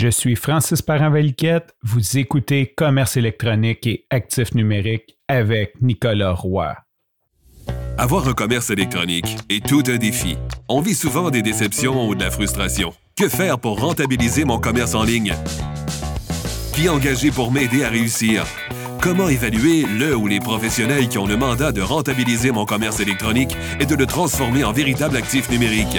Je suis Francis Parent-Valiquette. Vous écoutez Commerce électronique et actifs numériques avec Nicolas Roy. Avoir un commerce électronique est tout un défi. On vit souvent des déceptions ou de la frustration. Que faire pour rentabiliser mon commerce en ligne? Qui engager pour m'aider à réussir? Comment évaluer le ou les professionnels qui ont le mandat de rentabiliser mon commerce électronique et de le transformer en véritable actif numérique?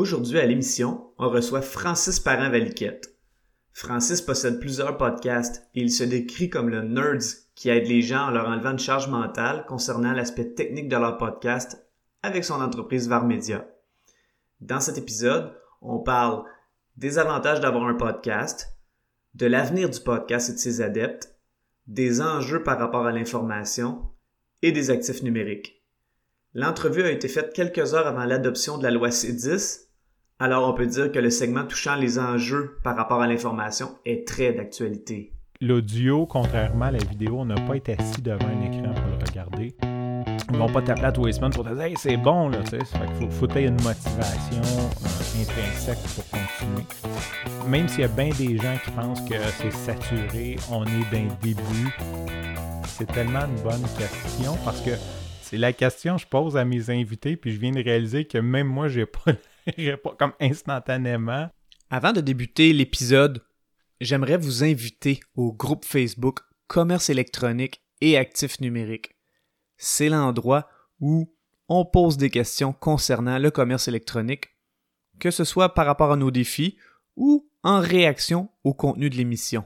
Aujourd'hui à l'émission, on reçoit Francis Parent-Valiquette. Francis possède plusieurs podcasts et il se décrit comme le nerds qui aide les gens en leur enlevant une charge mentale concernant l'aspect technique de leur podcast avec son entreprise Varmedia. Dans cet épisode, on parle des avantages d'avoir un podcast, de l'avenir du podcast et de ses adeptes, des enjeux par rapport à l'information et des actifs numériques. L'entrevue a été faite quelques heures avant l'adoption de la loi C10, alors on peut dire que le segment touchant les enjeux par rapport à l'information est très d'actualité. L'audio, contrairement à la vidéo, on n'a pas été assis devant un écran pour le regarder. Ils vont pas t'appeler à tous les pour te dire hey, c'est bon, là, tu sais. Fait faut, faut une motivation euh, intrinsèque pour continuer. Même s'il y a bien des gens qui pensent que c'est saturé, on est d'un début. C'est tellement une bonne question parce que c'est la question que je pose à mes invités, puis je viens de réaliser que même moi, j'ai pas comme instantanément. Avant de débuter l'épisode, j'aimerais vous inviter au groupe Facebook Commerce électronique et actifs numériques. C'est l'endroit où on pose des questions concernant le commerce électronique, que ce soit par rapport à nos défis ou en réaction au contenu de l'émission.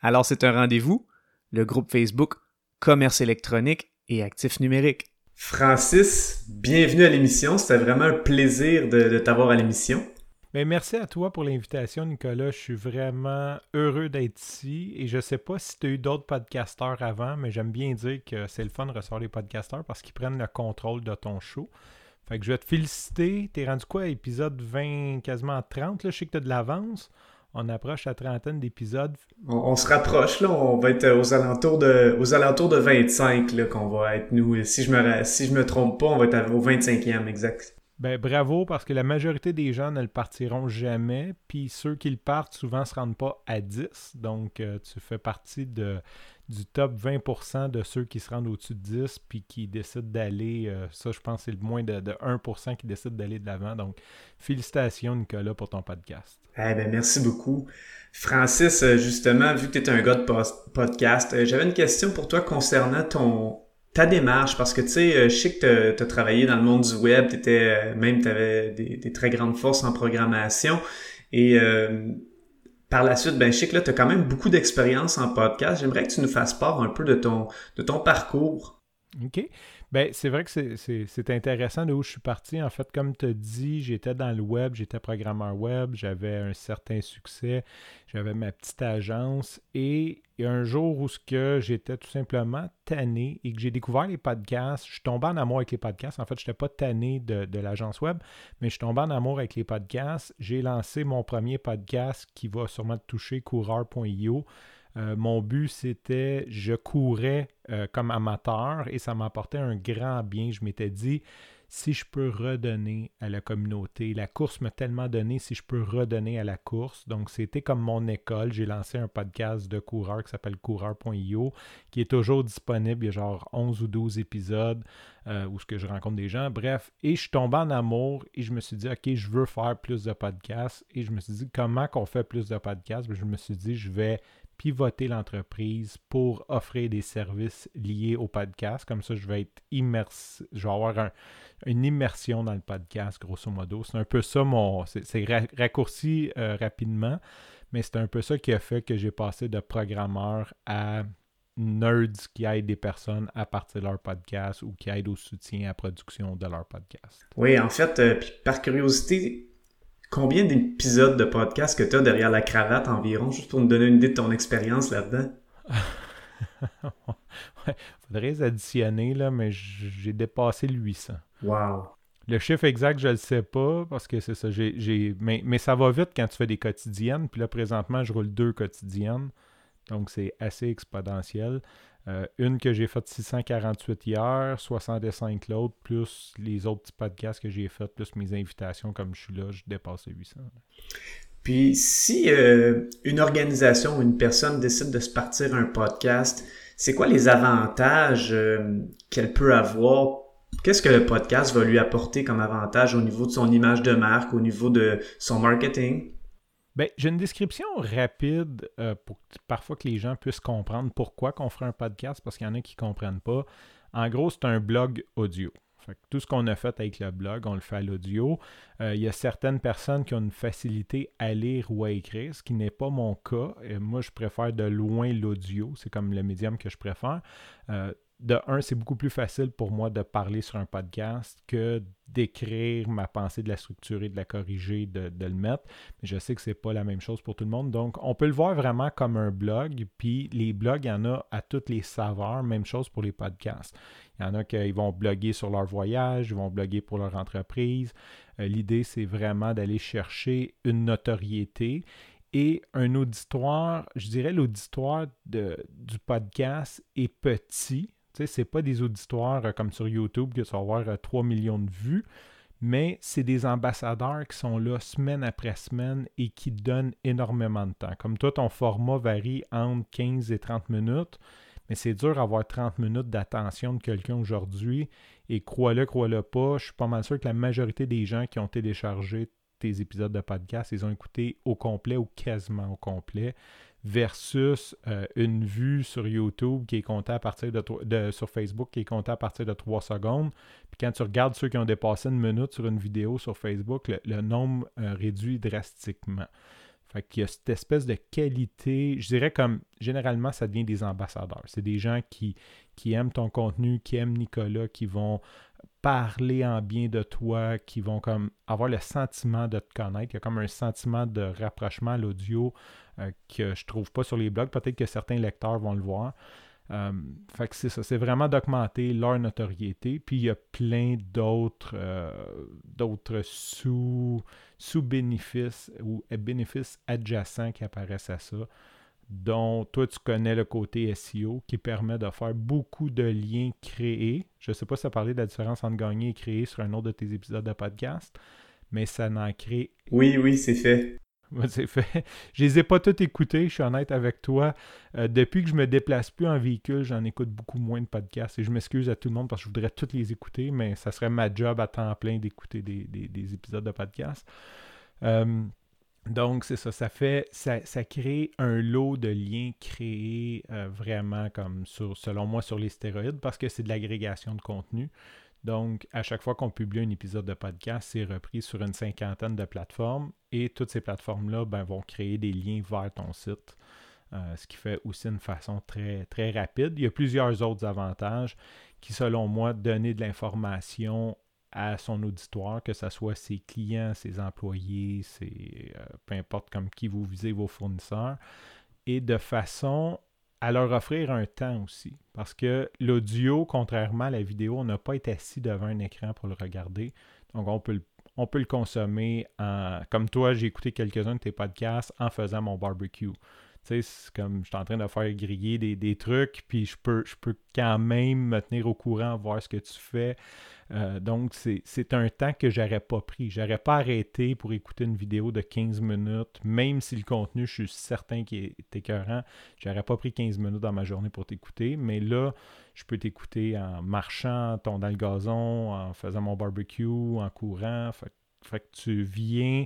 Alors c'est un rendez-vous, le groupe Facebook Commerce électronique et actifs numériques. Francis, bienvenue à l'émission. C'était vraiment un plaisir de, t'avoir à l'émission. Ben, merci à toi pour l'invitation, Nicolas. Je suis vraiment heureux d'être ici. Et je sais pas si tu as eu d'autres podcasteurs avant, mais j'aime bien dire que c'est le fun de recevoir les podcasteurs parce qu'ils prennent le contrôle de ton show. Fait que je vais te féliciter. T'es rendu quoi, épisode 20, quasiment 30, là? Je sais que t'as de l'avance on approche la trentaine d'épisodes. On, se rapproche, là. On va être aux alentours de, aux alentours de 25, là, qu'on va être, nous. Si je me, si je me trompe pas, on va être au 25e, exact. Ben, bravo, parce que la majorité des gens ne le partiront jamais, puis ceux qui le partent souvent se rendent pas à 10. Donc, euh, tu fais partie de, du top 20% de ceux qui se rendent au-dessus de 10 puis qui décident d'aller, euh, ça je pense c'est le moins de, 1% qui décident d'aller de l'avant. Donc félicitations Nicolas pour ton podcast. Eh ben, merci beaucoup. Francis, euh, justement, vu que tu es un gars de podcast, euh, j'avais une question pour toi concernant ton ta démarche, parce que tu sais, je sais que tu as, travaillé dans le monde du web, étais, même tu avais des, des, très grandes forces en programmation. Et par la suite, ben, je sais que là, tu as quand même beaucoup d'expérience en podcast. J'aimerais que tu nous fasses part un peu de ton, de ton parcours. OK. Ben, c'est vrai que c'est intéressant de où je suis parti. En fait, comme tu as dit, j'étais dans le web, j'étais programmeur web, j'avais un certain succès, j'avais ma petite agence. Et il y a un jour où j'étais tout simplement tanné et que j'ai découvert les podcasts, je suis tombé en amour avec les podcasts. En fait, je n'étais pas tanné de, l'agence web, mais je suis tombé en amour avec les podcasts. J'ai lancé mon premier podcast qui va sûrement toucher, coureur.io. Euh, mon but, c'était, je courais euh, comme amateur et ça m'apportait un grand bien. Je m'étais dit, si je peux redonner à la communauté, la course m'a tellement donné, si je peux redonner à la course. Donc, c'était comme mon école. J'ai lancé un podcast de coureur qui s'appelle coureur.io, qui est toujours disponible. Il y a genre 11 ou 12 épisodes euh, où ce que je rencontre des gens. Bref, et je suis tombé en amour et je me suis dit, OK, je veux faire plus de podcasts. Et je me suis dit, comment qu'on fait plus de podcasts? Je me suis dit, je vais pivoter l'entreprise pour offrir des services liés au podcast. Comme ça, je vais être immersé, je vais avoir une immersion dans le podcast, grosso modo. C'est un peu ça mon. C'est raccourci euh, rapidement, mais c'est un peu ça qui a fait que j'ai passé de programmeur à nerds qui aident des personnes à partir de leur podcast ou qui aident au soutien à la production de leur podcast. Oui, en fait, euh, par curiosité, Combien d'épisodes de podcast que tu as derrière la cravate environ, juste pour nous donner une idée de ton expérience là-dedans? ouais, faudrait additionner, là, mais j'ai dépassé le 800. Wow! Le chiffre exact, je ne le sais pas parce que c'est ça. J'ai, mais, mais, ça va vite quand tu fais des quotidiennes. Puis là, présentement, je roule deux quotidiennes. Donc, c'est assez exponentiel. Euh, une que j'ai faite 648 hier, 65 l'autre, plus les autres petits podcasts que j'ai faits, plus mes invitations, comme je suis là, je dépasse les 800. Puis, si euh, une organisation ou une personne décide de se partir un podcast, c'est quoi les avantages euh, qu'elle peut avoir? Qu'est-ce que le podcast va lui apporter comme avantage au niveau de son image de marque, au niveau de son marketing? Bien, j'ai une description rapide euh, pour parfois que les gens puissent comprendre pourquoi qu'on ferait un podcast, parce qu'il y en a qui ne comprennent pas. En gros, c'est un blog audio. tout ce qu'on a fait avec le blog, on le fait à l'audio. Euh, il y a certaines personnes qui ont une facilité à lire ou à écrire, ce qui n'est pas mon cas. moi, je préfère de loin l'audio. C'est comme le médium que je préfère. Euh, de un, c'est beaucoup plus facile pour moi de parler sur un podcast que d'écrire ma pensée, de la structurer, de la corriger, de, le mettre. Mais je sais que c'est pas la même chose pour tout le monde. Donc, on peut le voir vraiment comme un blog. Puis, les blogs, il y en a à toutes les saveurs. Même chose pour les podcasts. Il y en a qui vont bloguer sur leur voyage, ils vont bloguer pour leur entreprise. Euh, l'idée, c'est vraiment d'aller chercher une notoriété et un auditoire, je dirais l'auditoire du podcast est petit, ce n'est pas des auditoires euh, comme sur YouTube que tu vas avoir 3 euh, millions de vues, mais c'est des ambassadeurs qui sont là semaine après semaine et qui donnent énormément de temps. Comme toi, ton format varie entre 15 et 30 minutes, mais c'est dur d'avoir 30 minutes d'attention de quelqu'un aujourd'hui. Et crois-le, crois-le pas, je suis pas mal sûr que la majorité des gens qui ont téléchargé tes épisodes de podcast, ils ont écouté au complet ou quasiment au complet versus euh, une vue sur YouTube qui est comptée à partir de, sur Facebook qui est comptée à partir de 3 secondes. Puis quand tu regardes ceux qui ont dépassé une minute sur une vidéo sur Facebook, le, nombre euh, réduit drastiquement. Fait qu'il y a cette espèce de qualité, je dirais comme généralement ça devient des ambassadeurs. C'est des gens qui, qui aiment ton contenu, qui aiment Nicolas, qui vont parler en bien de toi, qui vont comme avoir le sentiment de te connaître. Il y a comme un sentiment de rapprochement à l'audio euh, que je trouve pas sur les blogs. Peut-être que certains lecteurs vont le voir. Euh, fait que c'est ça, c'est vraiment d'augmenter leur notoriété. Puis il y a plein d'autres euh, d'autres sous, sous-bénéfices ou bénéfices adjacents qui apparaissent à ça dont toi tu connais le côté SEO qui permet de faire beaucoup de liens créés. Je ne sais pas si ça parlait de la différence entre gagner et créer sur un autre de tes épisodes de podcast, mais ça n'en crée. Oui, oui, c'est fait. c'est fait. Je les ai pas tous écoutés, je suis honnête avec toi. Euh, depuis que je me déplace plus en véhicule, j'en écoute beaucoup moins de podcasts. Et je m'excuse à tout le monde parce que je voudrais tous les écouter, mais ça serait ma job à temps plein d'écouter des, épisodes de podcast. Euh, donc, c'est ça, ça fait, ça, crée un lot de liens créés euh, vraiment comme sur, selon moi, sur les stéroïdes parce que c'est de l'agrégation de contenu. Donc, à chaque fois qu'on publie un épisode de podcast, c'est repris sur une cinquantaine de plateformes et toutes ces plateformes-là ben, vont créer des liens vers ton site, euh, ce qui fait aussi une façon très, très rapide. Il y a plusieurs autres avantages qui, selon moi, donner de l'information à son auditoire, que ce soit ses clients, ses employés, ses, euh, peu importe comme qui vous visez, vos fournisseurs, et de façon à leur offrir un temps aussi. Parce que l'audio, contrairement à la vidéo, on n'a pas été assis devant un écran pour le regarder. Donc, on peut le, on peut le consommer comme toi, j'ai écouté quelques-uns de tes podcasts en faisant mon barbecue. Tu sais, c'est comme je suis en train de faire griller des, des, trucs, puis je peux, je peux quand même me tenir au courant, voir ce que tu fais. Euh, donc, c'est un temps que j'aurais pas pris. J'aurais pas arrêté pour écouter une vidéo de 15 minutes, même si le contenu, je suis certain qu'il est écœurant. J'aurais pas pris 15 minutes dans ma journée pour t'écouter. Mais là, je peux t'écouter en marchant, tondant le gazon, en faisant mon barbecue, en courant. Fait, fait que tu viens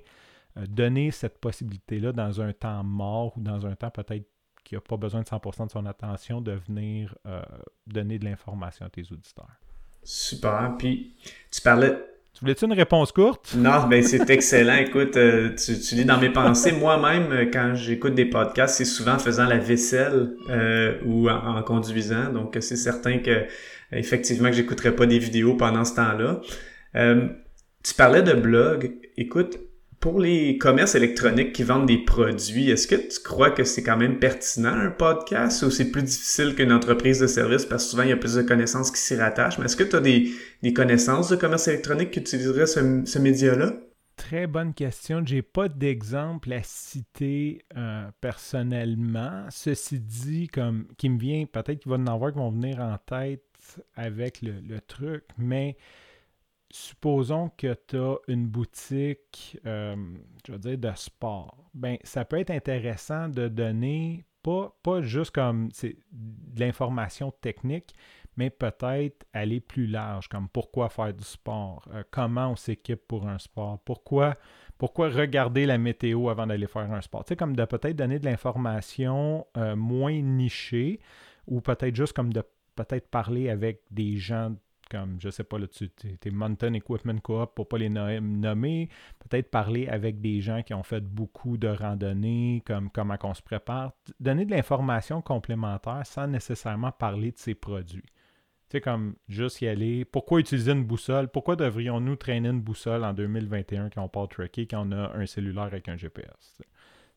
donner cette possibilité-là dans un temps mort ou dans un temps peut-être qui n'a pas besoin de 100% de son attention, de venir euh, donner de l'information à tes auditeurs. Super. Puis, tu parlais. Tu voulais-tu une réponse courte? Non, ben c'est excellent. Écoute, euh, tu, tu, lis dans mes pensées. Moi-même, euh, quand j'écoute des podcasts, c'est souvent en faisant la vaisselle euh, ou en, conduisant. Donc, c'est certain que effectivement que j'écouterai pas des vidéos pendant ce temps-là. tu parlais de blog. Écoute, pour les commerces électroniques qui vendent des produits, est-ce que tu crois que c'est quand même pertinent un podcast ou c'est plus difficile qu'une entreprise de service parce que souvent il y a plus de connaissances qui s'y rattachent? Mais est-ce que tu as des, connaissances de commerce électronique qui utiliseraient ce, média-là? Très bonne question. J'ai pas d'exemple à citer euh, personnellement. Ceci dit, comme qui me vient, peut-être qu'il va en avoir qui vont venir en tête avec le truc, mais supposons que tu as une boutique, euh, je veux dire, de sport. Ben, ça peut être intéressant de donner, pas, pas juste comme de l'information technique, mais peut-être aller plus large, comme pourquoi faire du sport, euh, comment on s'équipe pour un sport, pourquoi, pourquoi regarder la météo avant d'aller faire un sport. Tu sais, comme de peut-être donner de l'information euh, moins nichée, ou peut-être juste comme de peut-être parler avec des gens comme, je sais pas, là, tu es Mountain Equipment Co-op pour pas les nommer, peut-être parler avec des gens qui ont fait beaucoup de randonnées, comme comment on se prépare, donner de l'information complémentaire sans nécessairement parler de ses produits. Tu sais, comme juste y aller. Pourquoi utiliser une boussole? Pourquoi devrions-nous traîner une boussole en 2021 quand on parle trucker, quand on a un cellulaire avec un GPS?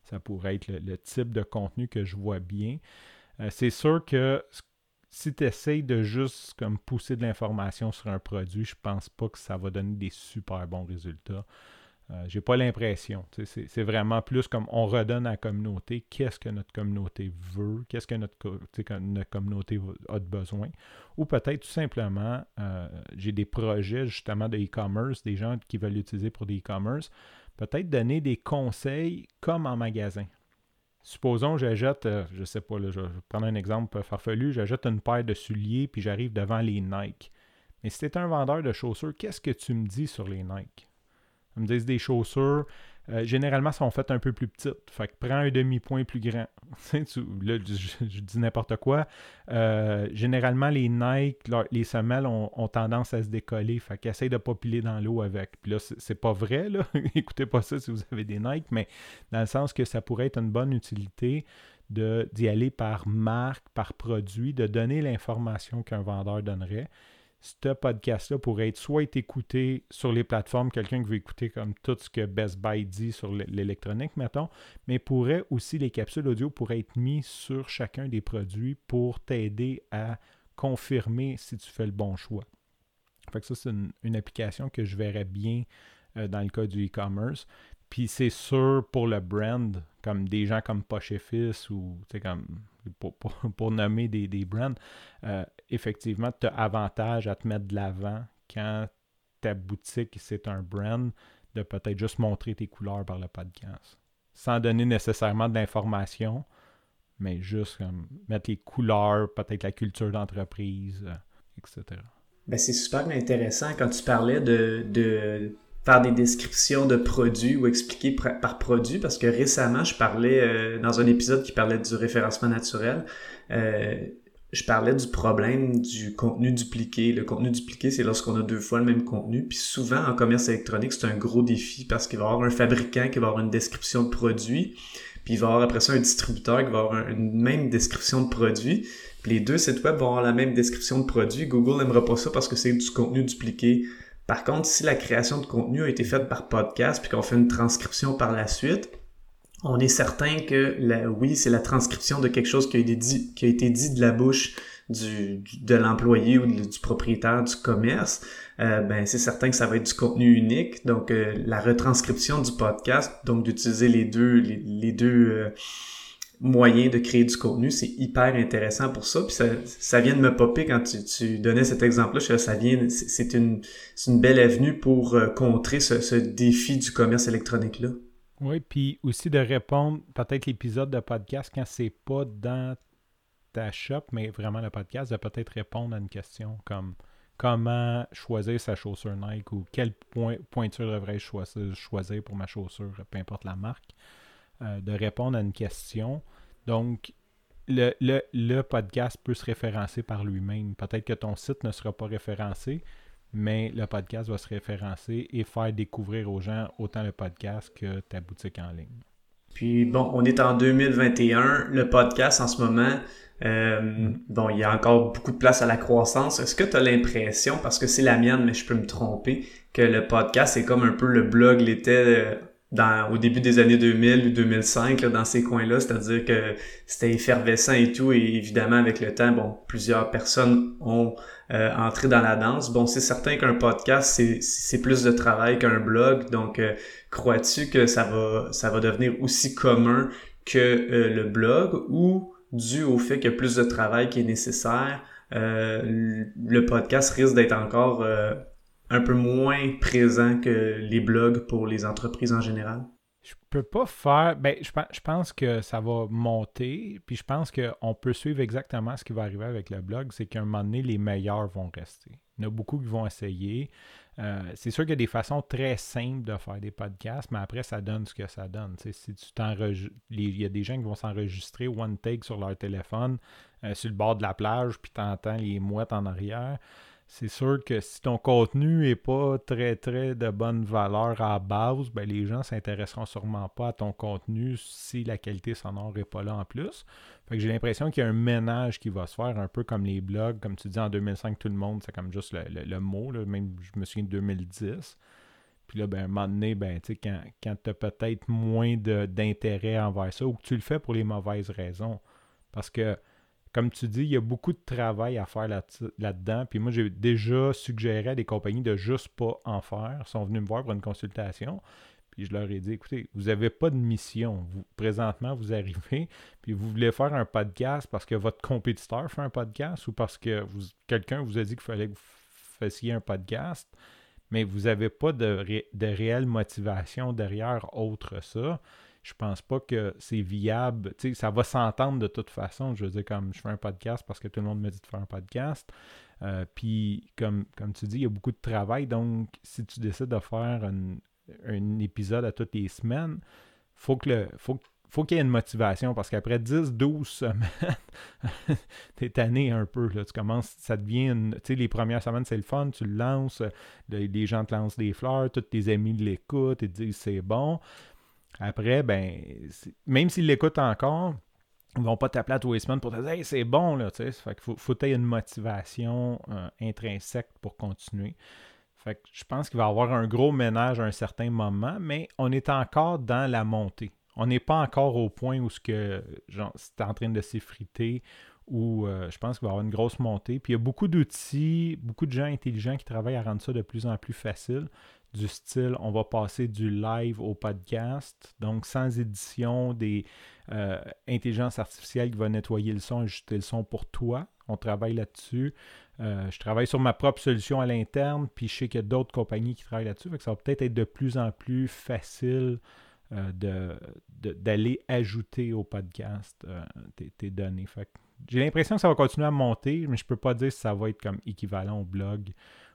Ça pourrait être le, type de contenu que je vois bien. Euh, c'est sûr que ce si tu essayes de juste comme pousser de l'information sur un produit, je pense pas que ça va donner des super bons résultats. Euh, j'ai pas l'impression. C'est vraiment plus comme on redonne à la communauté qu'est-ce que notre communauté veut, qu'est-ce que notre, communauté a de besoin. Ou peut-être tout simplement, euh, j'ai des projets justement de e-commerce, des gens qui veulent l'utiliser pour des e-commerce. Peut-être donner des conseils comme en magasin. Supposons j'achète, euh, je sais pas, je vais prendre un exemple farfelu, j'achète une paire de souliers puis j'arrive devant les Nike. Mais si tu es un vendeur de chaussures, qu'est-ce que tu me dis sur les Nike? Ils me disent des chaussures euh, généralement, sont faites un peu plus petites. Fait que prends un demi-point plus grand. là, je, dis n'importe quoi. Euh, généralement, les Nike, les semelles ont, tendance à se décoller. Fait qu'essaye de pas piler dans l'eau avec. Puis là, c'est pas vrai, là. Écoutez pas ça si vous avez des Nike, mais dans le sens que ça pourrait être une bonne utilité d'y aller par marque, par produit, de donner l'information qu'un vendeur donnerait ce podcast-là pourrait être soit écouté sur les plateformes, quelqu'un qui veut écouter comme tout ce que Best Buy dit sur l'électronique, mettons, mais pourrait aussi, les capsules audio pourraient être mises sur chacun des produits pour t'aider à confirmer si tu fais le bon choix. Fait que ça, c'est une, application que je verrais bien euh, dans le cas du e-commerce. Puis c'est sûr pour le brand, comme des gens comme Poche Fils ou comme pour, nommer des, des brands, euh, effectivement, tu as avantage à te mettre de l'avant quand ta boutique, c'est un brand, de peut-être juste montrer tes couleurs par le podcast. Sans donner nécessairement de l'information, mais juste mettre les couleurs, peut-être la culture d'entreprise, euh, etc. Ben, c'est super intéressant quand tu parlais de, de faire des descriptions de produits ou expliquer par produit parce que récemment, je parlais euh, dans un épisode qui parlait du référencement naturel. Euh, je parlais du problème du contenu dupliqué. Le contenu dupliqué, c'est lorsqu'on a deux fois le même contenu. Puis souvent, en commerce électronique, c'est un gros défi parce qu'il va y avoir un fabricant qui va avoir une description de produit, puis il va y avoir après ça un distributeur qui va avoir une même description de produit. Les deux sites web vont avoir la même description de produit. Google n'aimera pas ça parce que c'est du contenu dupliqué. Par contre, si la création de contenu a été faite par podcast puis qu'on fait une transcription par la suite, on est certain que oui, c'est la transcription de quelque chose qui a été dit, de la bouche du, de l'employé ou du propriétaire du commerce. Euh, ben c'est certain que ça va être du contenu unique. Donc euh, la retranscription du podcast, donc d'utiliser les deux les, deux euh, moyen de créer du contenu, c'est hyper intéressant pour ça. Puis ça, ça vient de me popper quand tu, tu donnais cet exemple-là. Ça vient, c'est une, une belle avenue pour euh, contrer ce, ce défi du commerce électronique-là. Oui, puis aussi de répondre peut-être l'épisode de podcast quand c'est pas dans ta shop, mais vraiment le podcast, de peut-être répondre à une question comme comment choisir sa chaussure Nike ou quelle point, pointure devrais-je choisir pour ma chaussure, peu importe la marque. Euh, de répondre à une question. Donc, le, podcast peut se référencer par lui-même. Peut-être que ton site ne sera pas référencé, mais le podcast va se référencer et faire découvrir aux gens autant le podcast que ta boutique en ligne. Puis bon, on est en 2021. Le podcast en ce moment, euh, bon, il y a encore beaucoup de place à la croissance. Est-ce que tu as l'impression, parce que c'est la mienne, mais je peux me tromper, que le podcast est comme un peu le blog l'était euh, dans, au début des années 2000 ou 2005, dans ces coins-là, c'est-à-dire que c'était effervescent et tout, et évidemment, avec le temps, bon, plusieurs personnes ont euh, entré dans la danse. Bon, c'est certain qu'un podcast, c'est plus de travail qu'un blog, donc euh, crois-tu que ça va, ça va devenir aussi commun que euh, le blog, ou dû au fait qu'il y a plus de travail qui est nécessaire, le podcast risque d'être encore un peu moins présent que les blogs pour les entreprises en général? Je peux pas faire. Ben, je, pense que ça va monter. Puis je pense qu'on peut suivre exactement ce qui va arriver avec le blog. C'est qu'à un moment donné, les meilleurs vont rester. Il y en a beaucoup qui vont essayer. Euh, c'est sûr qu'il y a des façons très simples de faire des podcasts, mais après, ça donne ce que ça donne. si tu Il y a des gens qui vont s'enregistrer one take sur leur téléphone euh, sur le bord de la plage, puis tu entends les mouettes en arrière c'est sûr que si ton contenu n'est pas très très de bonne valeur à base, ben les gens s'intéresseront sûrement pas à ton contenu si la qualité sonore n'est pas là en plus. Fait que j'ai l'impression qu'il y a un ménage qui va se faire un peu comme les blogs, comme tu dis en 2005 tout le monde, c'est comme juste le, mot, même je me souviens de 2010. Puis là, ben, à un moment donné, ben, quand, quand tu as peut-être moins d'intérêt envers ça ou que tu le fais pour les mauvaises raisons. Parce que comme tu dis, il y a beaucoup de travail à faire là-dedans. puis moi, j'ai déjà suggéré à des compagnies de juste pas en faire. Ils sont venus me voir pour une consultation. Puis je leur ai dit, écoutez, vous n'avez pas de mission. Présentement, vous arrivez, puis vous voulez faire un podcast parce que votre compétiteur fait un podcast ou parce que quelqu'un vous a dit qu'il fallait que vous fassiez un podcast, mais vous n'avez pas de, de réelle motivation derrière autre ça je pense pas que c'est viable. Ça va s'entendre de toute façon. Je veux dire, comme je fais un podcast parce que tout le monde me dit de faire un podcast. Euh, puis, comme, comme tu dis, il y a beaucoup de travail. Donc, si tu décides de faire un, épisode à toutes les semaines, faut que le, faut, faut qu'il y ait une motivation parce qu'après 10-12 semaines, t'es tanné un peu. Là. Tu commences, ça devient une. Tu sais, les premières semaines, c'est le fun, tu le lances, les gens te lancent des fleurs, tous tes amis l'écoutent, ils te disent c'est bon. Après, ben, même s'ils l'écoutent encore, ils vont pas t'appeler à tous les semaines pour te dire c'est bon, là, tu sais. Fait qu'il faut, faut une motivation euh, intrinsèque pour continuer. Je pense qu'il va y avoir un gros ménage à un certain moment, mais on est encore dans la montée. On n'est pas encore au point où ce c'est en train de s'effriter, où euh, je pense qu'il va y avoir une grosse montée. Puis il y a beaucoup d'outils, beaucoup de gens intelligents qui travaillent à rendre ça de plus en plus facile du style on va passer du live au podcast, donc sans édition, des euh, intelligences artificielles qui vont nettoyer le son, ajuster le son pour toi. On travaille là-dessus. Euh, je travaille sur ma propre solution à l'interne, puis je sais qu'il y a d'autres compagnies qui travaillent là-dessus. ça va peut-être être de plus en plus facile d'aller ajouter au podcast tes, données. J'ai l'impression que ça va continuer à monter, mais je ne peux pas dire si ça va être comme équivalent au blog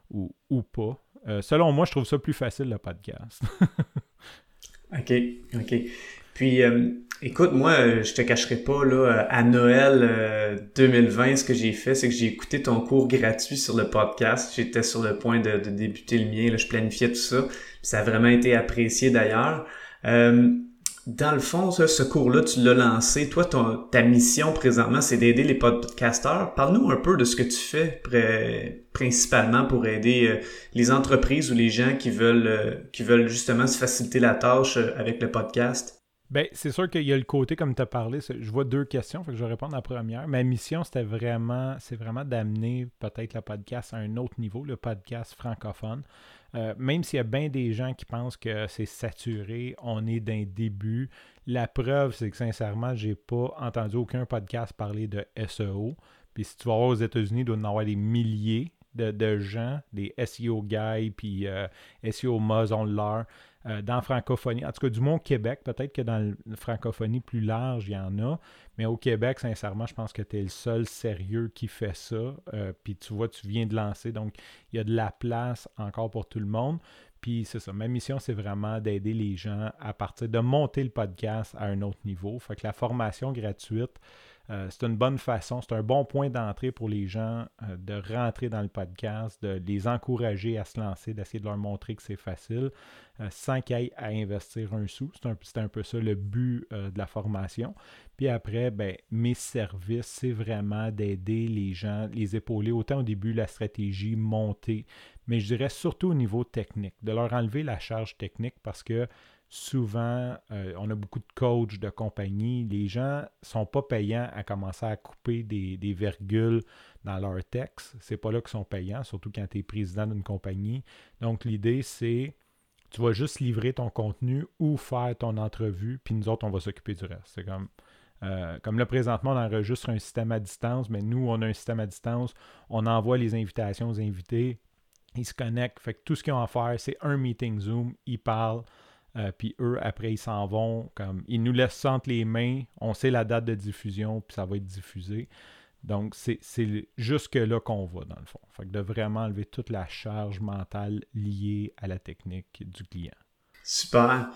ou, ou pas. Euh, selon moi, je trouve ça plus facile le podcast. OK, OK. Puis, euh, écoute, moi, je te cacherai pas, là, à Noël 2020, euh, ce que j'ai fait, c'est que j'ai écouté ton cours gratuit sur le podcast. J'étais sur le point de, débuter le mien, là, je planifiais tout ça. ça a vraiment été apprécié d'ailleurs dans le fond, ce cours-là, tu l'as lancé. Toi, ta mission présentement, c'est d'aider les podcasteurs. Parle-nous un peu de ce que tu fais principalement pour aider euh, les entreprises ou les gens qui veulent, euh, qui veulent justement se faciliter la tâche euh, avec le podcast. Bien, c'est sûr qu'il y a le côté, comme tu as parlé, je vois deux questions, fait que je vais répondre à la première. Ma mission, c'était vraiment, c'est vraiment d'amener peut-être le podcast à un autre niveau, le podcast francophone. Euh, même s'il y a bien des gens qui pensent que c'est saturé, on est d'un début. La preuve, c'est que sincèrement, j'ai pas entendu aucun podcast parler de SEO. Puis si tu vas voir aux États-Unis, il doit y en avoir des milliers de, gens, des SEO guys, puis euh, SEO Moz, on. Euh, dans la francophonie, en tout cas du moins au Québec, peut-être que dans la francophonie plus large, il y en a, mais au Québec, sincèrement, je pense que tu es le seul sérieux qui fait ça. Euh, puis tu vois, tu viens de lancer, donc il y a de la place encore pour tout le monde. Puis c'est ça, ma mission, c'est vraiment d'aider les gens à partir de monter le podcast à un autre niveau. Fait que la formation gratuite, euh, c'est une bonne façon, c'est un bon point d'entrée pour les gens euh, de rentrer dans le podcast, de les encourager à se lancer, d'essayer de leur montrer que c'est facile euh, sans qu'ils aient à investir un sou. C'est un, peu ça le but de la formation. Puis après, ben, mes services, c'est vraiment d'aider les gens, les épauler autant au début, la stratégie, monter, mais je dirais surtout au niveau technique, de leur enlever la charge technique parce que souvent, euh, on a beaucoup de coachs de compagnie. Les gens ne sont pas payants à commencer à couper des, virgules dans leur texte. C'est pas là qu'ils sont payants, surtout quand tu es président d'une compagnie. Donc, l'idée, c'est tu vas juste livrer ton contenu ou faire ton entrevue, puis nous autres, on va s'occuper du reste. C'est comme. Euh, comme là, présentement, on enregistre un système à distance, mais nous, on a un système à distance. On envoie les invitations aux invités. Ils se connectent. Fait que tout ce qu'ils ont à faire, c'est un meeting Zoom. Ils parlent. Euh, puis eux, après, ils s'en vont. Comme, ils nous laissent entre les mains. On sait la date de diffusion, puis ça va être diffusé. Donc, c'est jusque-là qu'on va, dans le fond. Fait que de vraiment enlever toute la charge mentale liée à la technique du client. Super.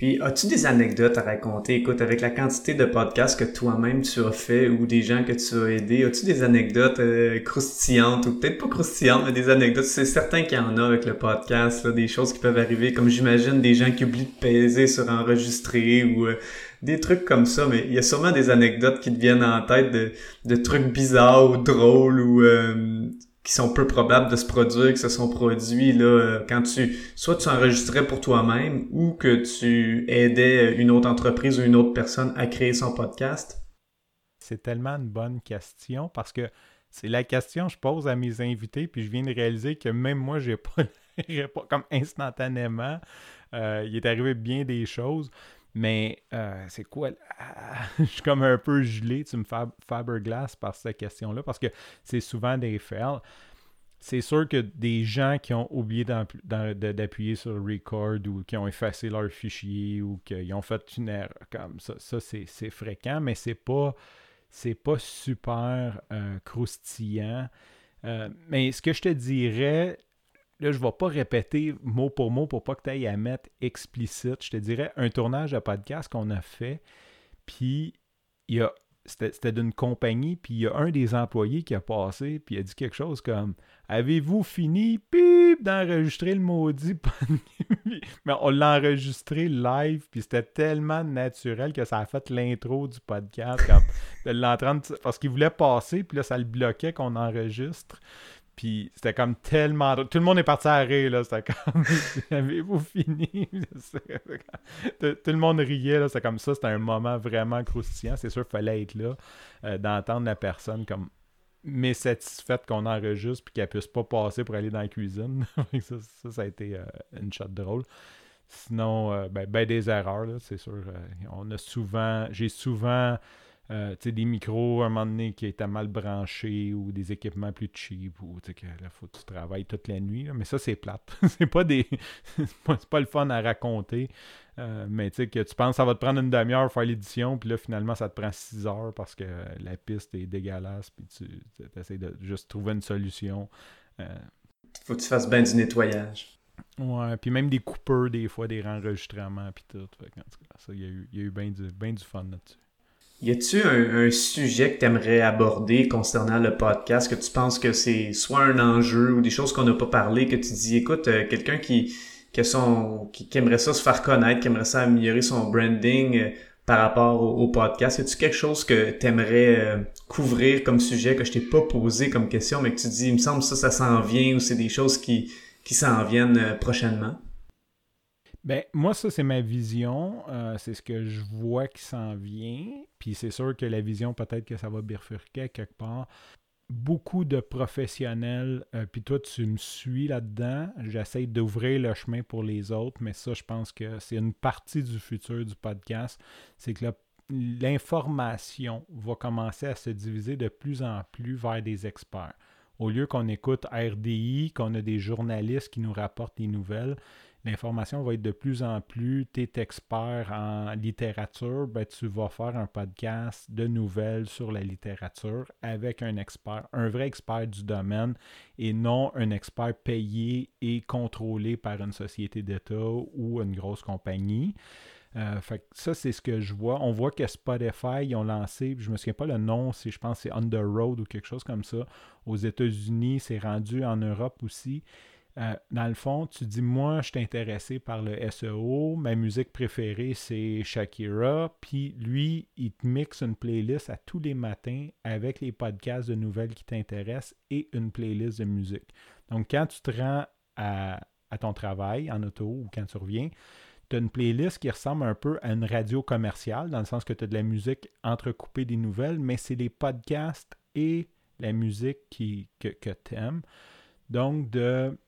Puis, as-tu des anecdotes à raconter? Écoute, avec la quantité de podcasts que toi-même tu as fait ou des gens que tu as aidés, as-tu des anecdotes euh, croustillantes ou peut-être pas croustillantes, mais des anecdotes? C'est certain qu'il y en a avec le podcast, des choses qui peuvent arriver, comme j'imagine des gens qui oublient de peser sur enregistrer ou euh, des trucs comme ça, mais il y a sûrement des anecdotes qui te viennent en tête de, de trucs bizarres ou drôles ou euh, qui sont peu probables de se produire, qui se sont produits là quand tu soit tu enregistrais pour toi-même ou que tu aidais une autre entreprise ou une autre personne à créer son podcast? C'est tellement une bonne question parce que c'est la question que je pose à mes invités, puis je viens de réaliser que même moi, j'ai pas comme instantanément. Euh, il est arrivé bien des choses. Mais euh, c'est quoi? je suis comme un peu gelé, tu me fais glace par cette question-là, parce que c'est souvent des fails. C'est sûr que des gens qui ont oublié d'appuyer sur record ou qui ont effacé leur fichier ou qui ont fait une erreur comme ça, ça c'est fréquent, mais c'est pas pas super euh, croustillant. Euh, mais ce que je te dirais, là, je ne vais pas répéter mot pour mot pour pas que tu ailles à mettre explicite. Je te dirais un tournage de podcast qu'on a fait, puis il y a c'était d'une compagnie, puis il y a un des employés qui a passé, puis il a dit quelque chose comme Avez-vous fini? D'enregistrer le maudit Mais on l'a enregistré live, puis c'était tellement naturel que ça a fait l'intro du podcast de l'entendre parce qu'il voulait passer, puis là ça le bloquait qu'on enregistre. Puis c'était comme tellement. Tout le monde est parti à rire, là. C'était comme. Avez-vous fini? tout, le monde riait, là. C'était comme ça. C'était un moment vraiment croustillant. C'est sûr qu'il fallait être là, euh, d'entendre la personne comme mais satisfaite qu'on enregistre puis qu'elle puisse pas passer pour aller dans la cuisine. ça, ça, a été euh, une shot drôle. Sinon, euh, ben, ben, des erreurs, c'est sûr. on a souvent. J'ai souvent euh, des micros à un moment donné qui étaient mal branchés ou des équipements plus cheap ou que là, faut que tu travailles toute la nuit. Mais ça, c'est plate. c'est pas des. c'est pas, le fun à raconter. Euh, mais tu sais, que tu penses que ça va te prendre une demi-heure pour faire l'édition, puis là, finalement, ça te prend six heures parce que la piste est dégueulasse, puis tu essaies de juste trouver une solution. Euh, faut que tu fasses bien du nettoyage. Ouais, puis même des coupeurs, des fois, des enregistrements, puis tout. il y a eu, eu bien du, ben du fun là-dessus. Y a-tu un, sujet que tu aimerais aborder concernant le podcast, que tu penses que c'est soit un enjeu ou des choses qu'on n'a pas parlé, que tu dis, écoute, euh, quelqu'un qui, qui, son, qui, aimerait ça se faire connaître, qui aimerait ça améliorer son branding euh, par rapport au, podcast, y a-tu quelque chose que tu aimerais euh, couvrir comme sujet que je t'ai pas posé comme question, mais que tu dis, il me semble ça, ça s'en vient ou c'est des choses qui, qui s'en viennent prochainement? Ben, moi, ça, c'est ma vision. Euh, c'est ce que je vois qui s'en vient. Puis c'est sûr que la vision, peut-être que ça va bifurquer quelque part. Beaucoup de professionnels, euh, puis toi, tu me suis là-dedans. J'essaie d'ouvrir le chemin pour les autres, mais ça, je pense que c'est une partie du futur du podcast. C'est que l'information va commencer à se diviser de plus en plus vers des experts. Au lieu qu'on écoute RDI, qu'on a des journalistes qui nous rapportent des nouvelles, l'information va être de plus en plus, tu es expert en littérature, ben, tu vas faire un podcast de nouvelles sur la littérature avec un expert, un vrai expert du domaine et non un expert payé et contrôlé par une société d'État ou une grosse compagnie. Euh, ça, c'est ce que je vois. On voit que Spotify, ils ont lancé, je me souviens pas le nom, je pense c'est Under Road ou quelque chose comme ça. Aux États-Unis, c'est rendu en Europe aussi. Euh, dans le fond, tu dis, moi, je suis intéressé par le SEO, ma musique préférée, c'est Shakira, puis lui, il te mixe une playlist à tous les matins avec les podcasts de nouvelles qui t'intéressent et une playlist de musique. Donc, quand tu te rends à, ton travail en auto ou quand tu reviens, tu as une playlist qui ressemble un peu à une radio commerciale, dans le sens que tu as de la musique entrecoupée des nouvelles, mais c'est les podcasts et la musique que, que tu aimes. Donc, de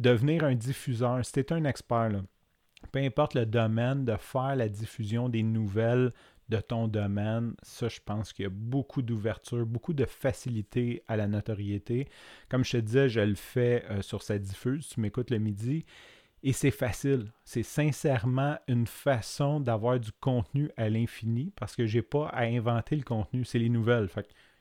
devenir un diffuseur, si tu un expert, peu importe le domaine, de faire la diffusion des nouvelles de ton domaine, ça, je pense qu'il y a beaucoup d'ouverture, beaucoup de facilité à la notoriété. Comme je te disais, je le fais euh, sur sa diffuse, tu m'écoutes le midi, et c'est facile. C'est sincèrement une façon d'avoir du contenu à l'infini parce que j'ai pas à inventer le contenu, c'est les nouvelles.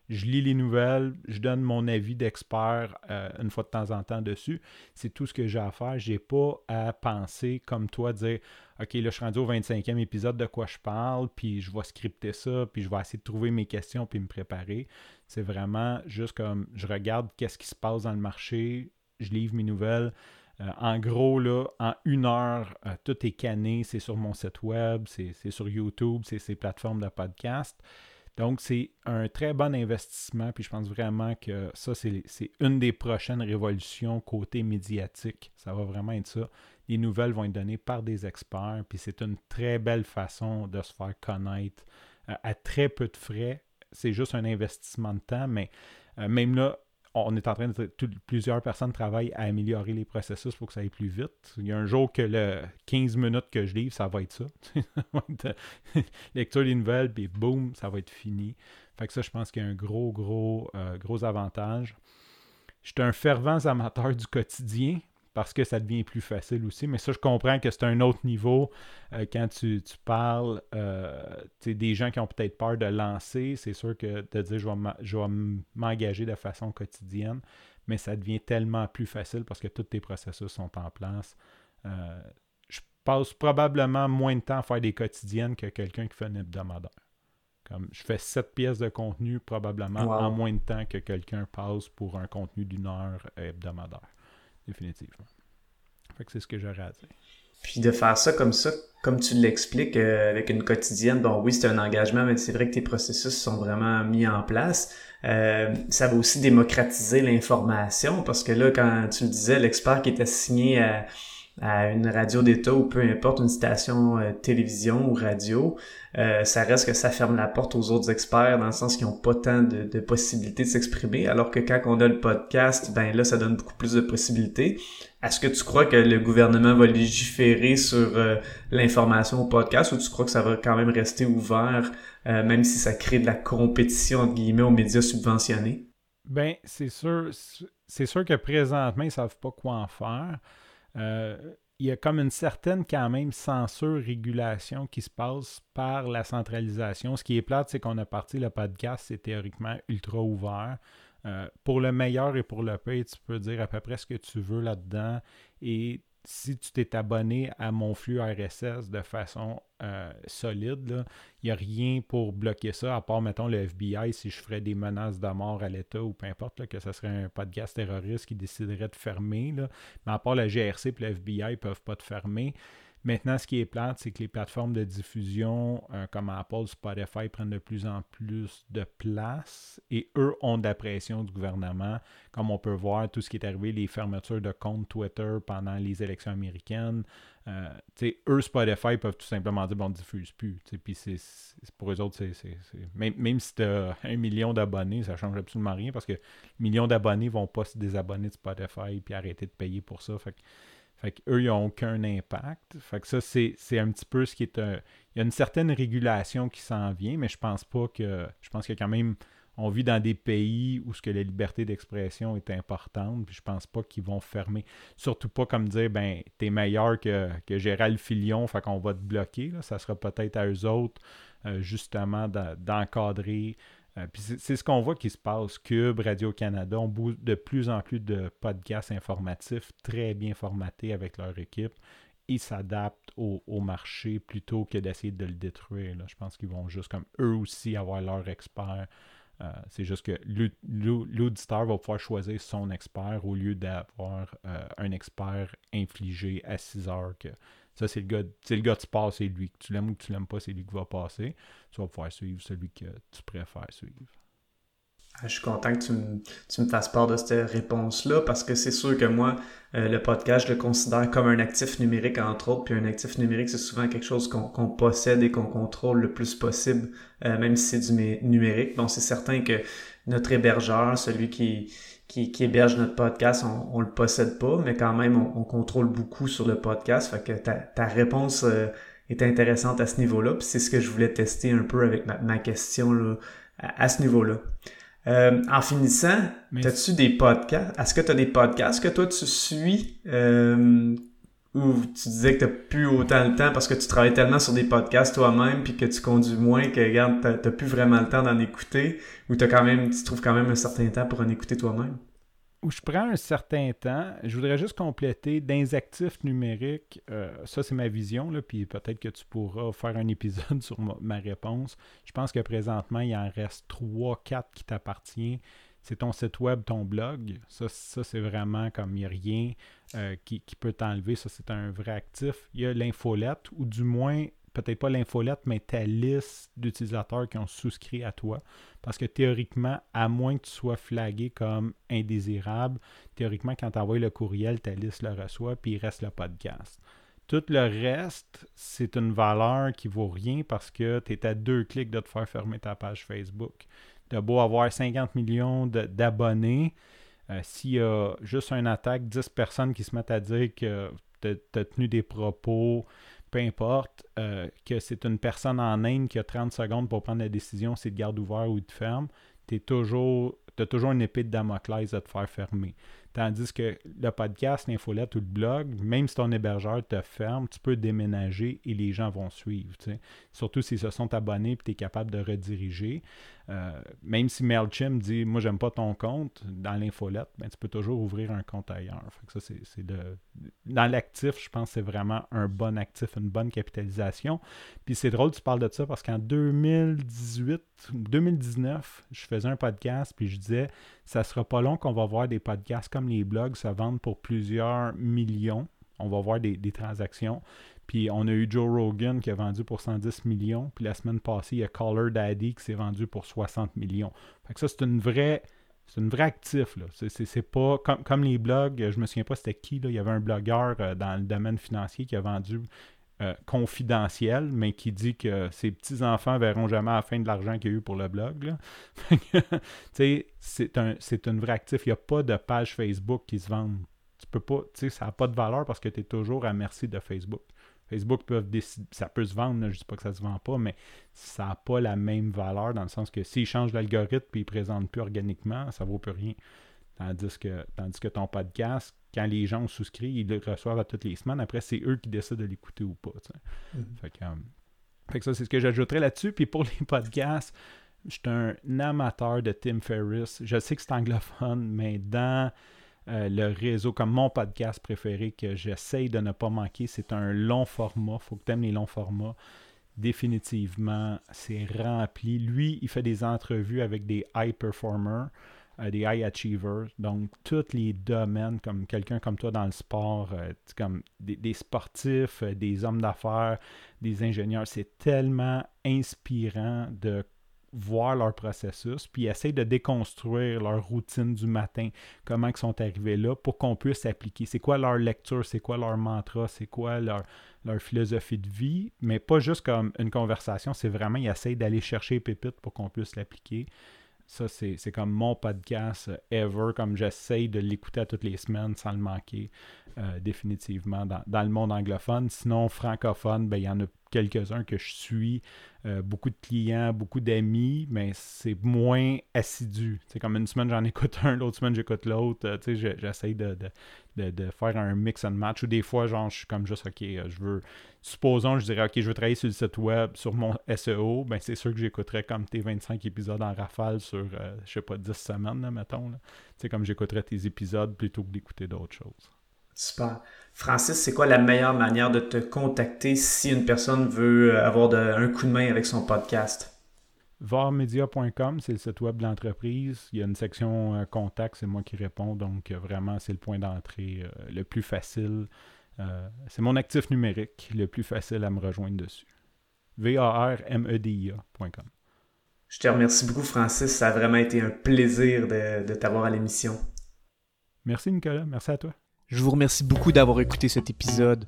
Je lis les nouvelles, je donne mon avis d'expert euh, une fois de temps en temps dessus. C'est tout ce que j'ai à faire. Je n'ai pas à penser comme toi, dire OK, là, je suis rendu au 25e épisode de quoi je parle, puis je vais scripter ça, puis je vais essayer de trouver mes questions, puis me préparer. C'est vraiment juste comme je regarde qu'est-ce qui se passe dans le marché, je livre mes nouvelles. Euh, en gros, là, en une heure, euh, tout est canné. C'est sur mon site web, c'est sur YouTube, c'est ces plateformes de podcast. Donc, c'est un très bon investissement, puis je pense vraiment que ça, c'est une des prochaines révolutions côté médiatique. Ça va vraiment être ça. Les nouvelles vont être données par des experts, puis c'est une très belle façon de se faire connaître euh, à très peu de frais. C'est juste un investissement de temps, mais euh, même là, on est en train de. plusieurs personnes travaillent à améliorer les processus pour que ça aille plus vite. Il y a un jour que le 15 minutes que je livre, ça va être ça. Lecture des nouvelles, puis boum, ça va être fini. Fait que ça, je pense qu'il y a un gros, gros, euh, gros avantage. Je suis un fervent amateur du quotidien parce que ça devient plus facile aussi. Mais ça, je comprends que c'est un autre niveau euh, quand tu, parles euh, des gens qui ont peut-être peur de lancer. C'est sûr que de dire je vais m'engager de façon quotidienne, mais ça devient tellement plus facile parce que tous tes processus sont en place. Euh, je passe probablement moins de temps à faire des quotidiennes que quelqu'un qui fait un hebdomadaire. Comme je fais sept pièces de contenu probablement en moins de temps que quelqu'un passe pour un contenu d'une heure hebdomadaire définitivement. Fait que c'est ce que j'aurais à dire. Puis de faire ça comme ça, comme tu l'expliques, euh, avec une quotidienne, bon oui, c'est un engagement, mais c'est vrai que tes processus sont vraiment mis en place. Euh, ça va aussi démocratiser l'information, parce que là, quand tu le disais, l'expert qui est assigné à à une radio d'État ou peu importe, une station euh, télévision ou radio, euh, ça reste que ça ferme la porte aux autres experts dans le sens qu'ils n'ont pas tant de, possibilités de s'exprimer, alors que quand on a le podcast, ben là, ça donne beaucoup plus de possibilités. Est-ce que tu crois que le gouvernement va légiférer sur euh, l'information au podcast ou tu crois que ça va quand même rester ouvert, même si ça crée de la compétition, entre guillemets, aux médias subventionnés? Ben, c'est sûr, c'est sûr que présentement, ils ne savent pas quoi en faire. Euh, il y a comme une certaine quand même censure, régulation qui se passe par la centralisation. Ce qui est plate, c'est qu'on a parti le podcast, c'est théoriquement ultra ouvert. Euh, pour le meilleur et pour le pire, tu peux dire à peu près ce que tu veux là-dedans. Et si tu t'es abonné à mon flux RSS de façon euh, solide, il n'y a rien pour bloquer ça, à part, mettons, le FBI, si je ferais des menaces de mort à l'État ou peu importe, que ce serait un podcast terroriste qui déciderait de fermer. Mais à part le GRC et le FBI, ne peuvent pas te fermer. Maintenant, ce qui est plate, c'est que les plateformes de diffusion euh, comme Apple, Spotify prennent de plus en plus de place et eux ont de la pression du gouvernement. Comme on peut voir, tout ce qui est arrivé, les fermetures de comptes Twitter pendant les élections américaines. Euh, eux, Spotify peuvent tout simplement dire bon, on ne diffuse plus. Puis pour eux autres, même, si tu as un million d'abonnés, ça ne change absolument rien parce que millions d'abonnés ne vont pas se désabonner de Spotify et arrêter de payer pour ça. Fait qu'eux, ils n'ont aucun impact. Fait que ça, c'est, un petit peu ce qui est un. Il y a une certaine régulation qui s'en vient, mais je pense pas que. Je pense que quand même. On vit dans des pays où ce que la liberté d'expression est importante, puis je pense pas qu'ils vont fermer. Surtout pas comme dire ben t'es meilleur que, que Gérald Filion, fait qu'on va te bloquer. Ça sera peut-être à eux autres, euh, justement, d'encadrer euh, c'est ce qu'on voit qui se passe. Cube, Radio-Canada ont de plus en plus de podcasts informatifs très bien formatés avec leur équipe. Ils s'adaptent au, marché plutôt que d'essayer de le détruire. Je pense qu'ils vont juste comme eux aussi avoir leur expert. Euh, c'est juste que l'auditeur va pouvoir choisir son expert au lieu d'avoir euh, un expert infligé à 6 heures ça, c'est le gars, c'est le gars de sport, c'est lui. Que tu l'aimes ou que tu l'aimes pas, c'est lui qui va passer. Tu vas pouvoir suivre celui que tu préfères suivre. Ah, je suis content que tu me, tu me fasses part de cette réponse-là parce que c'est sûr que moi, euh, le podcast, je le considère comme un actif numérique, entre autres. Puis un actif numérique, c'est souvent quelque chose qu'on possède et qu'on contrôle le plus possible, euh, même si c'est du numérique. Bon, c'est certain que notre hébergeur, celui qui, qui, héberge notre podcast, on, on le possède pas, mais quand même, on, contrôle beaucoup sur le podcast. Fait que ta, ta réponse euh, est intéressante à ce niveau-là. Puis c'est ce que je voulais tester un peu avec ma, question là, à ce niveau-là. Euh, en finissant, as-tu des podcasts? Est-ce que tu as des podcasts que toi tu suis euh, ou tu disais que tu plus autant le temps parce que tu travailles tellement sur des podcasts toi-même puis que tu conduis moins que regarde, tu plus vraiment le temps d'en écouter ou as quand même, tu trouves quand même un certain temps pour en écouter toi-même? où je prends un certain temps. Je voudrais juste compléter dans actifs numériques. Euh, ça, c'est ma vision, là, puis peut-être que tu pourras faire un épisode sur ma, réponse. Je pense que présentement, il en reste 3-4 qui t'appartient. C'est ton site web, ton blog. Ça, c'est vraiment comme il n'y a rien euh, qui, qui, peut t'enlever. Ça, c'est un vrai actif. Il y a l'infolette, ou du moins peut-être pas l'infolette, mais ta liste d'utilisateurs qui ont souscrit à toi. Parce que théoriquement, à moins que tu sois flagué comme indésirable, théoriquement, quand tu envoies le courriel, ta liste le reçoit, puis il reste le podcast. Tout le reste, c'est une valeur qui vaut rien parce que tu es à deux clics de te faire fermer ta page Facebook. Tu as beau avoir 50 millions d'abonnés, euh, s'il y a juste une attaque, 10 personnes qui se mettent à dire que tu as tenu des propos peu importe, euh, que c'est une personne en Inde qui a 30 secondes pour prendre la décision si de garde ouvert ou de ferme, tu as toujours une épée de Damoclès à te faire fermer. Tandis que le podcast, l'infolette ou le blog, même si ton hébergeur te ferme, tu peux déménager et les gens vont suivre. Surtout s'ils se sont abonnés et tu es capable de rediriger. Euh, même si MailChimp dit Moi, j'aime pas ton compte dans l'infolette, ben, tu peux toujours ouvrir un compte ailleurs. ça, c'est, Dans l'actif, je pense que c'est vraiment un bon actif, une bonne capitalisation. Puis c'est drôle, tu parles de ça parce qu'en 2018, 2019, je faisais un podcast puis je disais Ça sera pas long qu'on va voir des podcasts comme les blogs se vendre pour plusieurs millions. On va voir des, des transactions. Puis on a eu Joe Rogan qui a vendu pour 110 millions. Puis la semaine passée, il y a Caller Daddy qui s'est vendu pour 60 millions. Fait que ça, c'est une vraie. C'est une vraie actif. C'est, pas comme, les blogs, je me souviens pas c'était qui. Là. Il y avait un blogueur euh, dans le domaine financier qui a vendu euh, confidentiel, mais qui dit que ses petits-enfants verront jamais la fin de l'argent qu'il y a eu pour le blog. c'est, un, c'est une vraie actif. Il n'y a pas de page Facebook qui se vend. Tu peux pas, ça n'a pas de valeur parce que tu es toujours à merci de Facebook. Facebook peuvent décider, ça peut se vendre, je ne dis pas que ça ne se vend pas, mais ça n'a pas la même valeur dans le sens que s'ils changent l'algorithme et ils ne présentent plus organiquement, ça ne vaut plus rien. Tandis que, tandis que ton podcast, quand les gens souscrivent, ils le reçoivent à toutes les semaines. Après, c'est eux qui décident de l'écouter ou pas. Mm-hmm. Euh, fait, que, ça, c'est ce que j'ajouterais là-dessus. Puis pour les podcasts, je suis un amateur de Tim Ferriss. Je sais que c'est anglophone, mais dans euh, le réseau, comme mon podcast préféré que j'essaye de ne pas manquer. C'est un long format. faut que tu aimes les longs formats. Définitivement, c'est rempli. Lui, il fait des entrevues avec des high performers, euh, des high achievers. Donc, tous les domaines, comme quelqu'un comme toi dans le sport, euh, comme des, des sportifs, des hommes d'affaires, des ingénieurs. C'est tellement inspirant de voir leur processus, puis essayer de déconstruire leur routine du matin, comment ils sont arrivés là, pour qu'on puisse appliquer. C'est quoi leur lecture, c'est quoi leur mantra, c'est quoi leur, leur philosophie de vie, mais pas juste comme une conversation, c'est vraiment, ils essayent d'aller chercher les pépites pour qu'on puisse l'appliquer. Ça, c'est comme mon podcast ever, comme j'essaye de l'écouter à toutes les semaines sans le manquer, euh, définitivement, dans, dans, le monde anglophone. Sinon, francophone, ben, il y en a quelques-uns que je suis, euh, beaucoup de clients, beaucoup d'amis, mais c'est moins assidu. C'est comme une semaine j'en écoute un, l'autre semaine j'écoute l'autre. Euh, j'essaie de, de, faire un mix and match. Ou des fois, genre, je suis comme juste, OK, euh, je veux. Supposons, je dirais, OK, je veux travailler sur le site web, sur mon SEO. Ben, c'est sûr que j'écouterais comme tes 25 épisodes en rafale sur, je sais pas, 10 semaines, là, mettons. sais comme j'écouterais tes épisodes plutôt que d'écouter d'autres choses. Super. Francis, c'est quoi la meilleure manière de te contacter si une personne veut euh, avoir un coup de main avec son podcast? Varmedia.com, c'est le site web de l'entreprise. Il y a une section euh, contact, c'est moi qui réponds. Donc, euh, vraiment, c'est le point d'entrée le plus facile. c'est mon actif numérique, le plus facile à me rejoindre dessus. V-A-R-M-E-D-I-A.com. Je te remercie beaucoup, Francis. Ça a vraiment été un plaisir de, de t'avoir à l'émission. Merci, Nicolas. Merci à toi. Je vous remercie beaucoup d'avoir écouté cet épisode.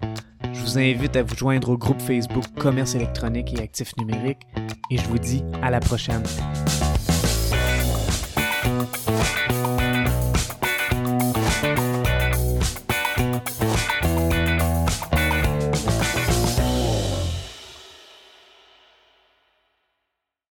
Je vous invite à vous joindre au groupe Facebook Commerce électronique et actifs numériques et je vous dis à la prochaine.